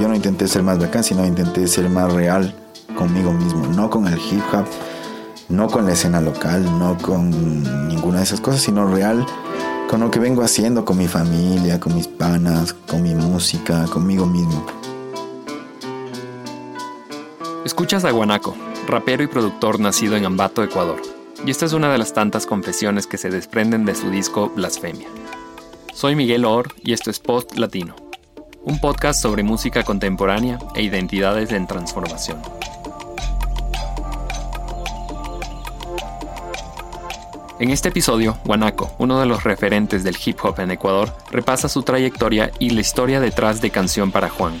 Yo no intenté ser más bacán, sino intenté ser más real conmigo mismo, no con el hip hop, no con la escena local, no con ninguna de esas cosas, sino real con lo que vengo haciendo con mi familia, con mis panas, con mi música, conmigo mismo. Escuchas a Guanaco, rapero y productor nacido en Ambato, Ecuador. Y esta es una de las tantas confesiones que se desprenden de su disco Blasfemia. Soy Miguel Or y esto es Post Latino, un podcast sobre música contemporánea e identidades en transformación. En este episodio, Guanaco, uno de los referentes del hip hop en Ecuador, repasa su trayectoria y la historia detrás de Canción para Juan,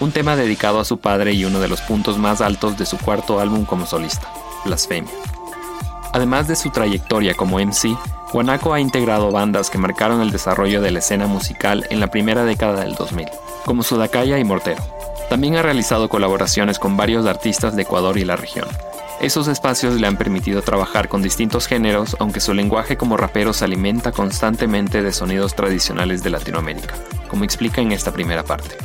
un tema dedicado a su padre y uno de los puntos más altos de su cuarto álbum como solista, Blasfemia. Además de su trayectoria como MC, Guanaco ha integrado bandas que marcaron el desarrollo de la escena musical en la primera década del 2000, como Sudacaya y Mortero. También ha realizado colaboraciones con varios artistas de Ecuador y la región, esos espacios le han permitido trabajar con distintos géneros, aunque su lenguaje como rapero se alimenta constantemente de sonidos tradicionales de Latinoamérica, como explica en esta primera parte.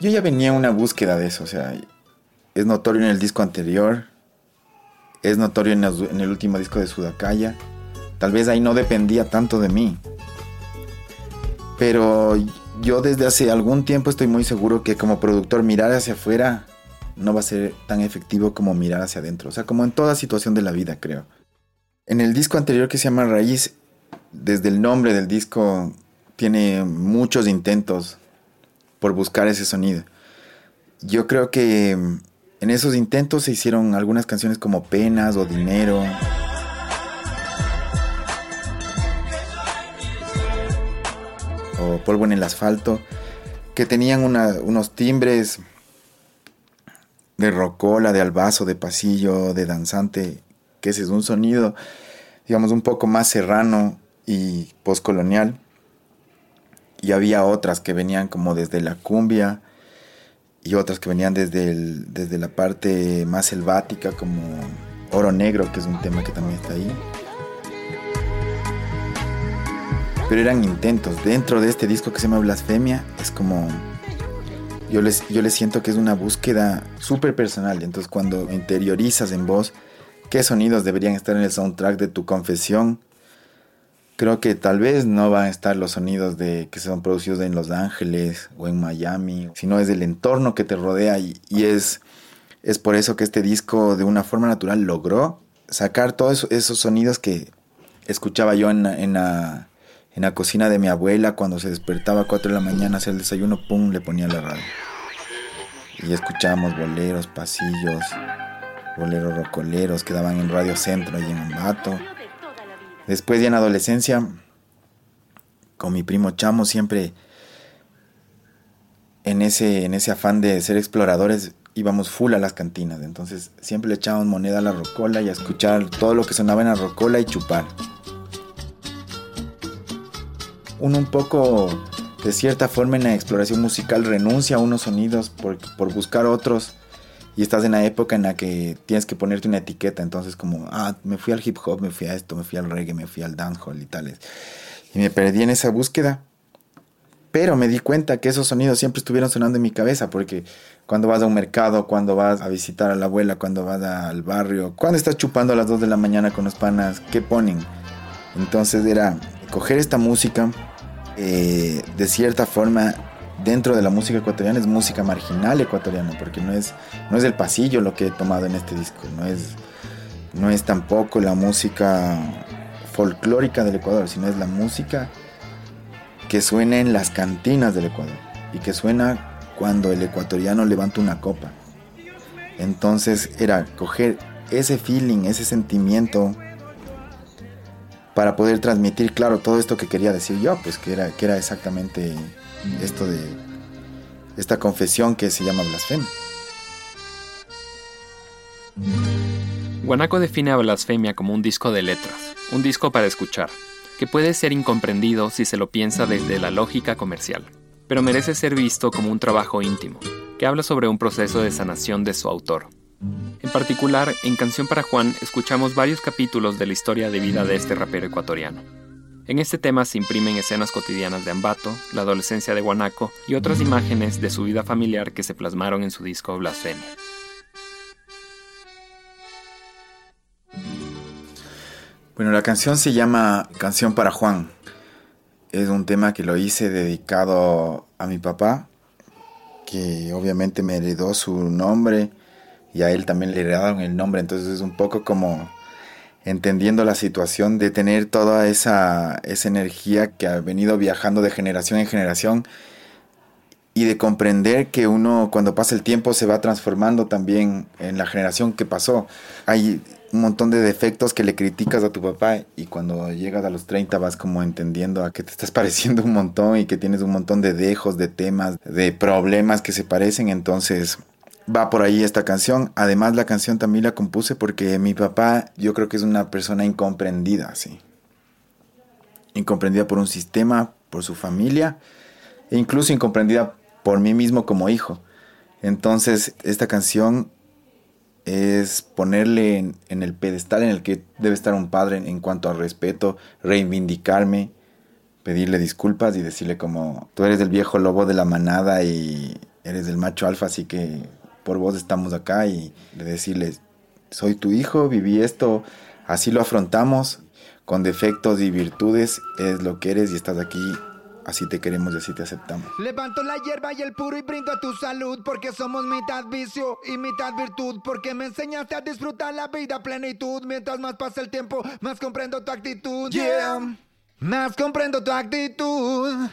Yo ya venía en una búsqueda de eso, o sea, es notorio en el disco anterior, es notorio en el último disco de Sudacaya, tal vez ahí no dependía tanto de mí, pero yo desde hace algún tiempo estoy muy seguro que como productor mirar hacia afuera no va a ser tan efectivo como mirar hacia adentro. O sea, como en toda situación de la vida, creo. En el disco anterior que se llama Raíz, desde el nombre del disco tiene muchos intentos por buscar ese sonido. Yo creo que en esos intentos se hicieron algunas canciones como Penas o Dinero. o polvo en el asfalto, que tenían unos timbres de rocola, de albazo, de pasillo, de danzante, que ese es un sonido, digamos, un poco más serrano y postcolonial. Y había otras que venían como desde la cumbia y otras que venían desde, desde la parte más selvática, como Oro Negro, que es un tema que también está ahí. pero eran intentos. Dentro de este disco que se llama Blasfemia, es como. Yo les, yo les siento que es una búsqueda súper personal. Entonces, cuando interiorizas en voz qué sonidos deberían estar en el soundtrack de tu confesión, creo que tal vez no van a estar los sonidos de que son producidos en Los Ángeles o en Miami, sino es el entorno que te rodea y, es, es por eso que este disco de una forma natural logró sacar todos esos sonidos que escuchaba yo en, la, en la cocina de mi abuela cuando se despertaba a 4 de la mañana a hacer el desayuno, pum, le ponía la radio. Y escuchábamos boleros, pasillos, boleros rocoleros que daban en Radio Centro y en Ambato. Después ya en adolescencia, con mi primo Chamo siempre en ese, en ese afán de ser exploradores íbamos full a las cantinas. Entonces siempre le echábamos moneda a la rocola y a escuchar todo lo que sonaba en la rocola y chupar uno un poco, de cierta forma, en la exploración musical renuncia a unos sonidos por, por buscar otros. Y estás en la época en la que tienes que ponerte una etiqueta. Entonces, como, ah, me fui al hip hop, me fui a esto, me fui al reggae, me fui al dancehall y tales. Y me perdí en esa búsqueda. Pero me di cuenta que esos sonidos siempre estuvieron sonando en mi cabeza, porque cuando vas a un mercado, cuando vas a visitar a la abuela, cuando vas al barrio, cuando estás chupando a las 2 de la mañana con los panas, ¿qué ponen? Entonces era coger esta música, eh, de cierta forma, dentro de la música ecuatoriana es música marginal ecuatoriana, porque no es, no es el pasillo lo que he tomado en este disco, no es, no es tampoco la música folclórica del Ecuador, sino es la música que suena en las cantinas del Ecuador y que suena cuando el ecuatoriano levanta una copa. Entonces era coger ese feeling, ese sentimiento para poder transmitir, claro, todo esto que quería decir yo, pues que era, que era exactamente esto de esta confesión que se llama blasfemia. Guanaco define a Blasfemia como un disco de letras, un disco para escuchar, que puede ser incomprendido si se lo piensa desde la lógica comercial, pero merece ser visto como un trabajo íntimo, que habla sobre un proceso de sanación de su autor, en particular, en Canción para Juan escuchamos varios capítulos de la historia de vida de este rapero ecuatoriano. En este tema se imprimen escenas cotidianas de Ambato, la adolescencia de Guanaco y otras imágenes de su vida familiar que se plasmaron en su disco Blasfemia. Bueno, la canción se llama Canción para Juan. Es un tema que lo hice dedicado a mi papá, que obviamente me heredó su nombre y a él también le heredaron el nombre, entonces es un poco como entendiendo la situación de tener toda esa, esa energía que ha venido viajando de generación en generación y de comprender que uno cuando pasa el tiempo se va transformando también en la generación que pasó. Hay un montón de defectos que le criticas a tu papá y cuando llegas a los 30 vas como entendiendo a que te estás pareciendo un montón y que tienes un montón de dejos, de temas, de problemas que se parecen, entonces va por ahí esta canción. Además la canción también la compuse porque mi papá yo creo que es una persona incomprendida, sí. Incomprendida por un sistema, por su familia e incluso incomprendida por mí mismo como hijo. Entonces esta canción es ponerle en, el pedestal en el que debe estar un padre en cuanto a respeto, reivindicarme, pedirle disculpas y decirle como tú eres el viejo lobo de la manada y eres el macho alfa, así que por vos estamos acá y de decirle soy tu hijo, viví esto, así lo afrontamos, con defectos y virtudes, es lo que eres y estás aquí Así te queremos y así te aceptamos. Levanto la hierba y el puro y brindo a tu salud porque somos mitad vicio y mitad virtud porque me enseñaste a disfrutar la vida a plenitud mientras más pasa el tiempo más comprendo tu actitud. Yeah, más comprendo tu actitud.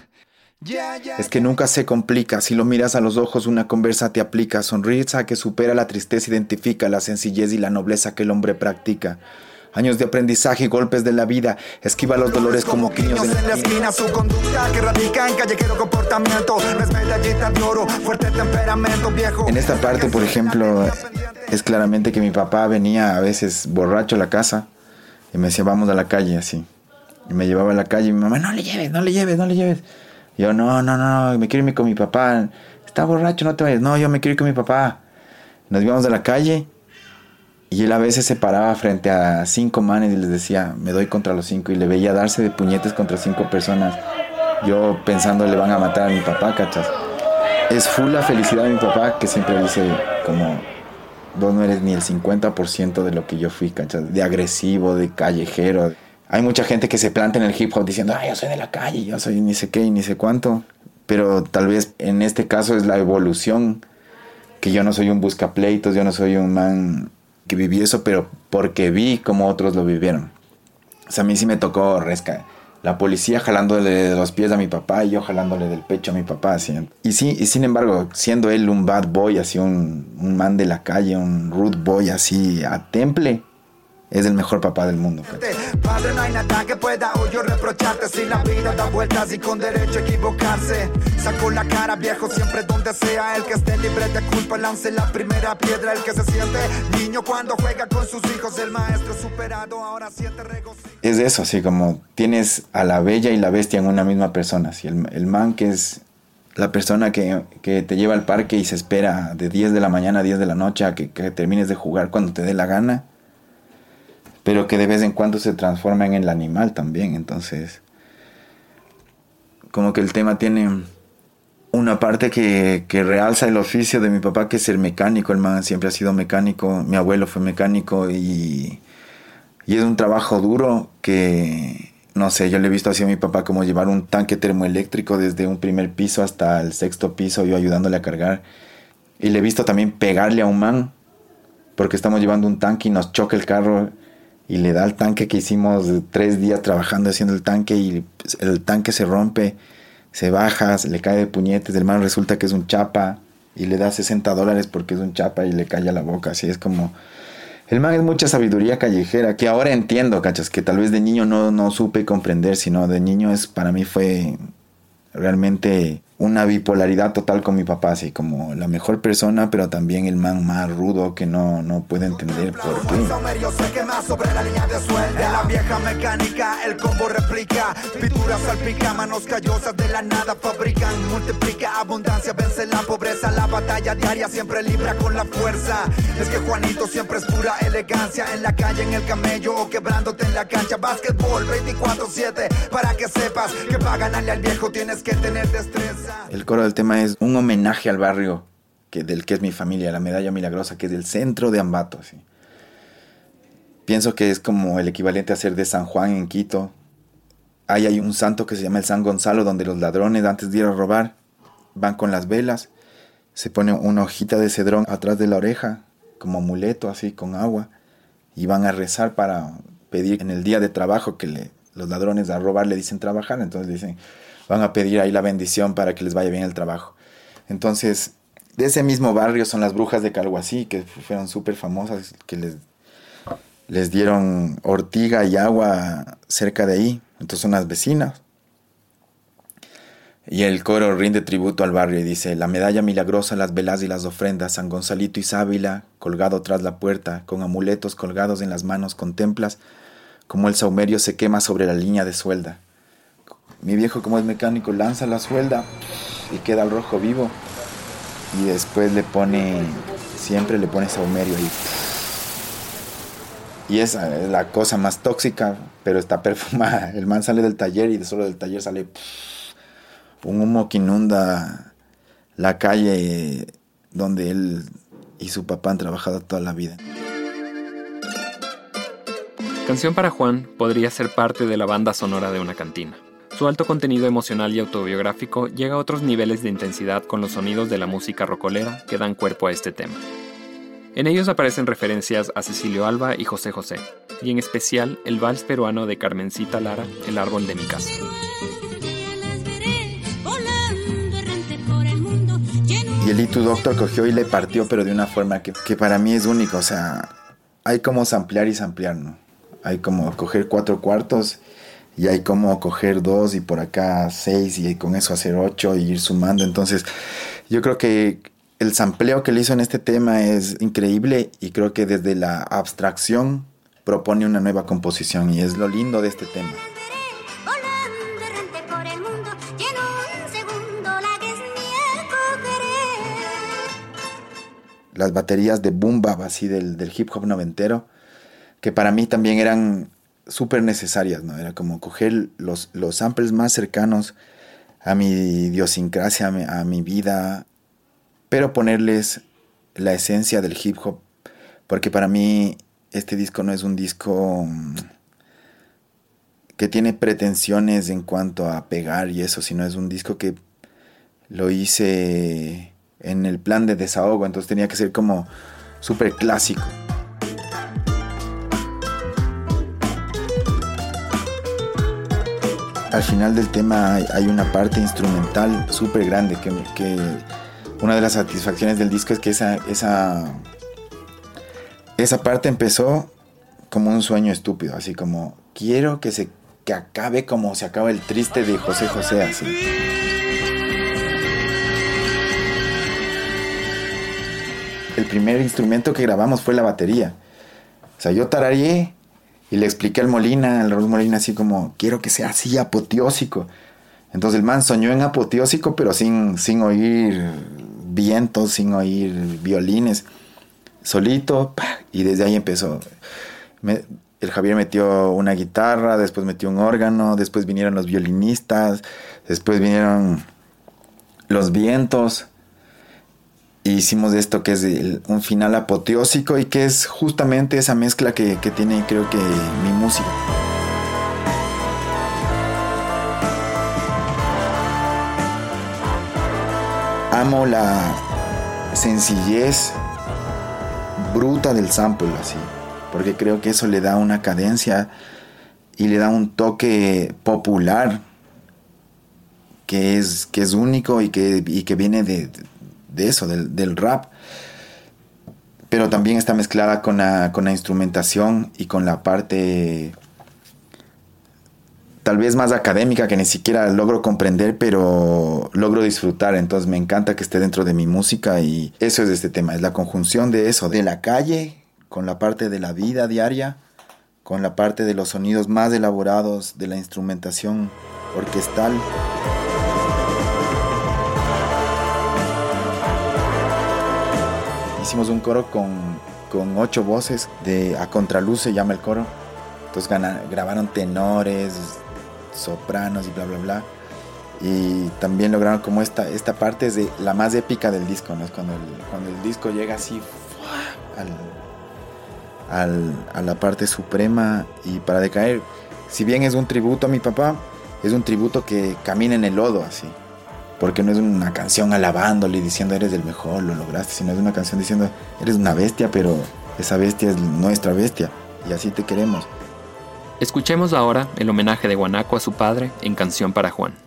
Es que nunca se complica, si lo miras a los ojos una conversa te aplica, sonrisa que supera la tristeza identifica la sencillez y la nobleza que el hombre practica. Años de aprendizaje y golpes de la vida. Esquiva los dolores como quiños en la esquina. Su conducta que radica en callejero comportamiento. de oro, fuerte temperamento viejo. En esta parte, por ejemplo, es claramente que mi papá venía a veces borracho a la casa y me decía, vamos a la calle así. Y me llevaba a la calle y mi mamá, no le lleves, no le lleves, no le lleves. Yo, no, no, no, me quiero irme con mi papá. Está borracho, no te vayas. No, yo me quiero ir con mi papá. Nos íbamos a la calle y él a veces se paraba frente a cinco manes y les decía, me doy contra los cinco. Y le veía darse de puñetes contra cinco personas. Yo pensando, le van a matar a mi papá, ¿cachas? Es full la felicidad de mi papá que siempre dice como, vos no eres ni el 50% de lo que yo fui, ¿cachas? De agresivo, de callejero. Hay mucha gente que se planta en el hip hop diciendo, ah, yo soy de la calle, yo soy ni sé qué y ni sé cuánto. Pero tal vez en este caso es la evolución, que yo no soy un buscapleitos, yo no soy un man que viví eso, pero porque vi cómo otros lo vivieron. O sea, a mí sí me tocó resca. La policía jalándole de los pies a mi papá y yo jalándole del pecho a mi papá. Y, sí, y sin embargo, siendo él un bad boy, así un, un man de la calle, un rude boy así a temple, es el mejor papá del mundo. Padre, no hay nada que pueda o yo reprocharte si la vida da vueltas y con derecho a equivocarse. Saco la cara viejo siempre donde sea el que esté libre de culpa lance la primera piedra el que se siente niño cuando juega con sus hijos el maestro superado ahora siente regocijo. Es eso, así como tienes a la bella y la bestia en una misma persona. Así, el, el man que es la persona que, que, te lleva al parque y se espera de 10 de la mañana a 10 de la noche a que, que termines de jugar cuando te dé la gana pero que de vez en cuando se transforma en el animal también. Entonces, como que el tema tiene una parte que, que, realza el oficio de mi papá, que es ser mecánico. El man siempre ha sido mecánico, mi abuelo fue mecánico y, y es un trabajo duro que, no sé, yo le he visto así a mi papá como llevar un tanque termoeléctrico desde un primer piso hasta el sexto piso, yo ayudándole a cargar. Y le he visto también pegarle a un man, porque estamos llevando un tanque y nos choca el carro y le da el tanque que hicimos tres días trabajando haciendo el tanque y el tanque se rompe, se baja, se le cae de puñetes, el man resulta que es un chapa y le da 60 dólares porque es un chapa y le calla la boca, así es como... El man es mucha sabiduría callejera que ahora entiendo, cachas, que tal vez de niño no, no supe comprender, sino de niño es para mí fue realmente una bipolaridad total con mi papá, así como la mejor persona, pero también el man más rudo que no, no puede entender por qué. la vieja mecánica, el combo replica. Pinturas salpica, manos callosas de la nada fabrican. Multiplica abundancia, vence la pobreza. La batalla diaria siempre libra con la fuerza. Es que Juanito siempre es pura elegancia. En la calle, en el camello o quebrándote en la cancha. Básquetbol 24-7 para que sepas que para ganarle al viejo tienes que tener destreza. El coro del tema es un homenaje al barrio que, del que es mi familia, la Medalla Milagrosa, que es del centro de Ambato. Pienso que es como el equivalente a ser de San Juan en Quito. Ahí hay un santo que se llama el San Gonzalo, donde los ladrones antes de ir a robar van con las velas, se pone una hojita de cedrón atrás de la oreja, como amuleto, así con agua, y van a rezar para pedir en el día de trabajo que los ladrones a robar le dicen trabajar, entonces dicen, van a pedir ahí la bendición para que les vaya bien el trabajo. Entonces, de ese mismo barrio son las brujas de Calhuasí, que fueron súper famosas, que les, les dieron ortiga y agua cerca de ahí. Entonces son las vecinas. Y el coro rinde tributo al barrio y dice, la medalla milagrosa, las velas y las ofrendas, San Gonzalito y Sábila, colgado tras la puerta, con amuletos colgados en las manos, contemplas como el saumerio se quema sobre la línea de suelda. Mi viejo, como es mecánico, lanza la suelda y queda el rojo vivo. Y después le pone, siempre le pone saumerio ahí. Y esa es la cosa más tóxica, pero está perfumada. El man sale del taller y de solo del taller sale un humo que inunda la calle donde él y su papá han trabajado toda la vida. Canción para Juan podría ser parte de la banda sonora de una cantina. Su alto contenido emocional y autobiográfico llega a otros niveles de intensidad con los sonidos de la música rocolera que dan cuerpo a este tema. En ellos aparecen referencias a Cecilio Alba y José José, y en especial el vals peruano de Carmencita Lara, El árbol de mi casa. Y el Itu Doctor cogió y le partió, pero de una forma que, que para mí es única. O sea, hay como samplear y samplear, ¿no? Hay como coger cuatro cuartos y hay como coger dos y por acá seis y con eso hacer ocho y ir sumando. Entonces, yo creo que el sampleo que le hizo en este tema es increíble y creo que desde la abstracción propone una nueva composición y es lo lindo de este tema. Las baterías de boom bap así del, del hip hop noventero, que para mí también eran súper necesarias, ¿no? Era como coger los, los samples más cercanos a mi idiosincrasia, a mi, vida, pero ponerles la esencia del hip hop, porque para mí este disco no es un disco mm, que tiene pretensiones en cuanto a pegar y eso, sino es un disco que lo hice en el plan de desahogo, entonces tenía que ser como súper clásico. Al final del tema hay, una parte instrumental súper grande que, que, una de las satisfacciones del disco es que esa, esa, esa parte empezó como un sueño estúpido, así como quiero que se que acabe como se acaba el triste de José José así. El primer instrumento que grabamos fue la batería. O sea, yo tarareé y le expliqué al Molina, al Raúl Molina, así como, quiero que sea así apoteósico. Entonces el man soñó en apoteósico, pero sin, sin oír vientos, sin oír violines. Solito, y desde ahí empezó. el Javier metió una guitarra, después metió un órgano, después vinieron los violinistas, después vinieron los vientos hicimos esto que es un final apoteósico y que es justamente esa mezcla que, tiene creo que mi música. Amo la sencillez bruta del sample así, porque creo que eso le da una cadencia y le da un toque popular que es, que es único y que, y que viene de, de eso, del, rap. Pero también está mezclada con la, con la instrumentación y con la parte tal vez más académica que ni siquiera logro comprender, pero logro disfrutar. Entonces me encanta que esté dentro de mi música y eso es este tema, es la conjunción de eso, de la calle con la parte de la vida diaria, con la parte de los sonidos más elaborados, de la instrumentación orquestal. Hicimos un coro con, con ocho voces, a contraluz se llama el coro. Entonces grabaron tenores, sopranos y bla, bla, bla. Y también lograron como esta, esta parte es de la más épica del disco, ¿no? Es cuando el, cuando el disco llega así al, a la parte suprema y para decaer. Si bien es un tributo a mi papá, es un tributo que camina en el lodo así. Porque no es una canción alabándole y diciendo eres el mejor, lo lograste, sino es una canción diciendo eres una bestia, pero esa bestia es nuestra bestia y así te queremos. Escuchemos ahora el homenaje de Guanaco a su padre en Canción para Juan.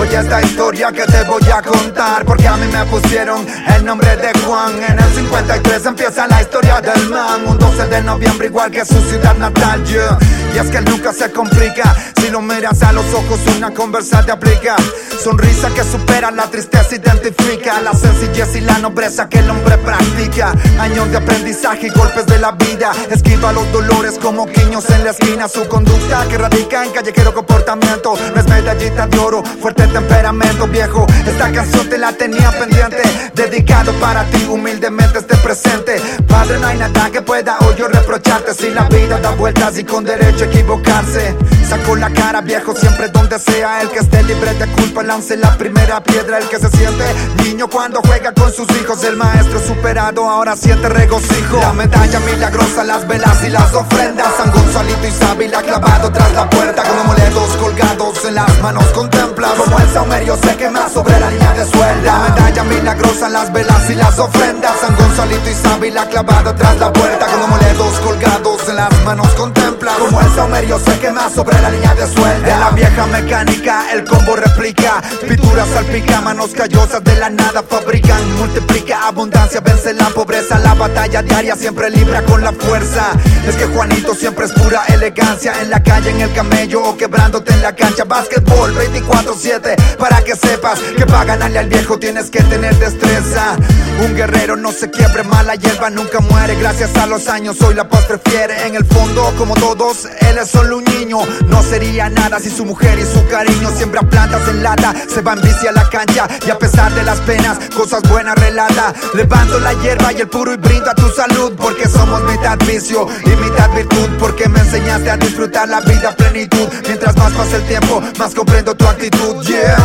Oye esta historia que te voy a contar Porque a mí me pusieron el nombre de Juan En el 53 empieza la historia del man Un 12 de noviembre igual que su ciudad natal yeah. Y es que nunca se complica Si lo miras a los ojos una conversa te aplica Sonrisa que supera la tristeza identifica La sencillez y la nobleza que el hombre practica. Años de aprendizaje y golpes de la vida. Esquiva los dolores como quiños en la esquina. Su conducta que radica en callejero comportamiento. No es medallita de oro, fuerte temperamento viejo. Esta canción te la tenía pendiente Dedicado para ti humildemente este presente. Padre no hay nada que pueda hoy reprocharte. Si la vida da vueltas y con derecho a equivocarse Saco la cara viejo siempre donde sea. El que esté libre de culpa lance la primera piedra. El que se siente niño cuando juega con sus hijos. El maestro superado ahora siente regocijo. La medalla milagrosa, las velas y las ofrendas. San Gonzalito y Sábila clavado tras la puerta. Con moledos colgados en las manos contempla Como el saumerio se quema sobre la línea de suelda. La medalla milagrosa, las velas y las ofrendas. San Gonzalito y Sábila clavado tras la puerta. Con moledos colgados en las manos contempla Como el saumerio se quema sobre la línea de suelda En la vieja mecánica el combo replica. Pinturas salpica, manos callosas de la nada fabrican. Multiplica abundancia, vence la pobreza. La batalla diaria siempre libra con la fuerza. Es que Juanito siempre es pura elegancia. En la calle, en el camello o quebrándote en la cancha. Básquetbol 24-7 para que sepas Que para ganarle al viejo tienes que tener destreza. Un guerrero no se quiebre, mala hierba nunca muere. Gracias a los años hoy la paz prefiere. En el fondo como todos, él es solo un niño. No sería nada si su mujer y su cariño Siembra plantas en lata, se va en bici a la cancha Y a pesar de las penas, cosas buenas relata. Levanto la hierba y el puro y brindo a tu salud Porque somos mitad vicio y mitad virtud Porque me enseñaste a disfrutar la vida a plenitud. Mientras más pasa el tiempo, más comprendo tu actitud Yeah,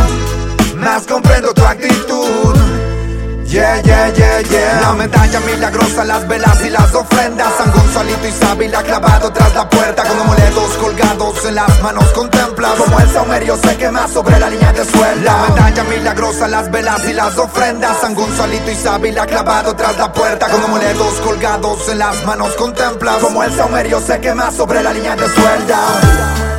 más comprendo tu actitud Yeah, yeah, yeah, yeah La medalla milagrosa, las velas y las ofrendas. San Gonzalito y Sábila clavado tras la puerta Con amuletos colgados en las manos contemplas. Como el saumerio se quema sobre la línea de suelda La medalla milagrosa, las velas y las ofrendas. San Gonzalito y Sábila clavado tras la puerta Con amuletos colgados en las manos contemplas. Como el saumerio se quema sobre la línea de suelda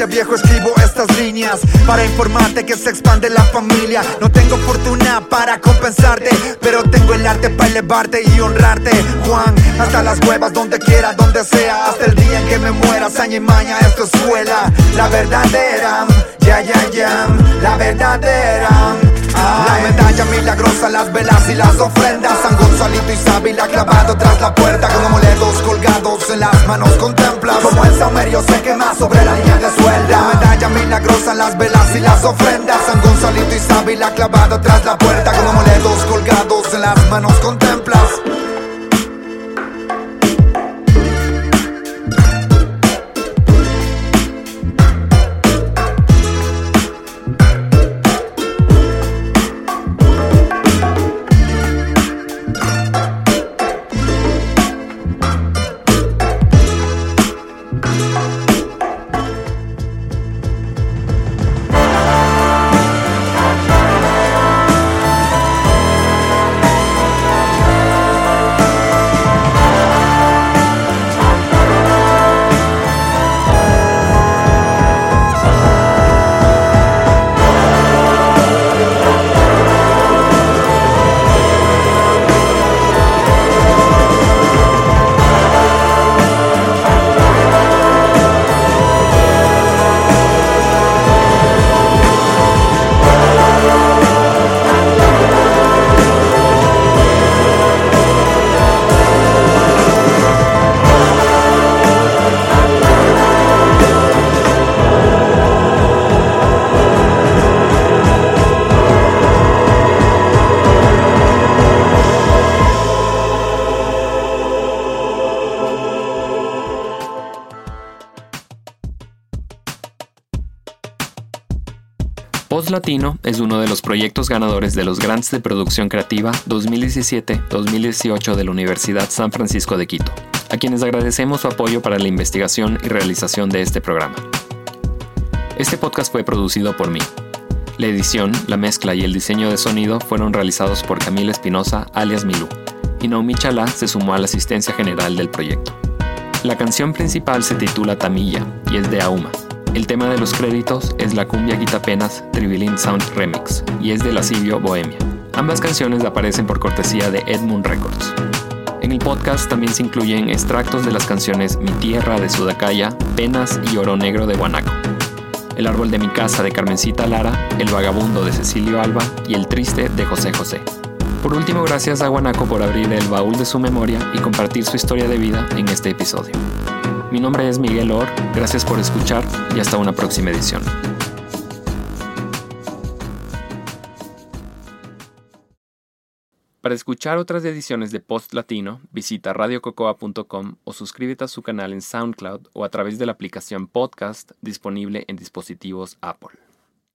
distancia viejo escribo estas líneas Para informarte que se expande la familia. No tengo fortuna para compensarte Pero tengo el arte para elevarte y honrarte Juan, hasta las huevas donde quiera, donde sea Hasta el día en que me muera, saña y maña Esto es escuela, la verdadera Ya, ya, ya, la verdadera la medalla milagrosa, las velas y las ofrendas. San Gonzalito y Sábila clavado tras la puerta Con amuletos colgados en las manos contempla Como el saumerio se quema sobre la línea de suelda. La medalla milagrosa, las velas y las ofrendas. San Gonzalito y Sábila clavado tras la puerta Con amuletos colgados en las manos contemplas Post Latino es uno de los proyectos ganadores de los Grants de Producción Creativa 2017-2018 de la Universidad San Francisco de Quito, a quienes agradecemos su apoyo para la investigación y realización de este programa. Este podcast fue producido por mí. La edición, la mezcla y el diseño de sonido fueron realizados por Camila Espinosa, alias Milú, y Naomi Chalá se sumó a la asistencia general del proyecto. La canción principal se titula Tamilla y es de Auma, el tema de los créditos es la cumbia quitapenas Tribilin Sound Remix y es de Lascivio Bohemia. Ambas canciones aparecen por cortesía de Edmund Records. En el podcast también se incluyen extractos de las canciones Mi Tierra de Sudacaya, Penas y Oro Negro de Guanaco, El Árbol de mi Casa de Carmencita Lara, El Vagabundo de Cecilio Alba y El Triste de José José. Por último, gracias a Guanaco por abrir el baúl de su memoria y compartir su historia de vida en este episodio. Mi nombre es Miguel Or, gracias por escuchar y hasta una próxima edición. Para escuchar otras ediciones de Post Latino, visita radiococoa.com o suscríbete a su canal en SoundCloud o a través de la aplicación Podcast disponible en dispositivos Apple.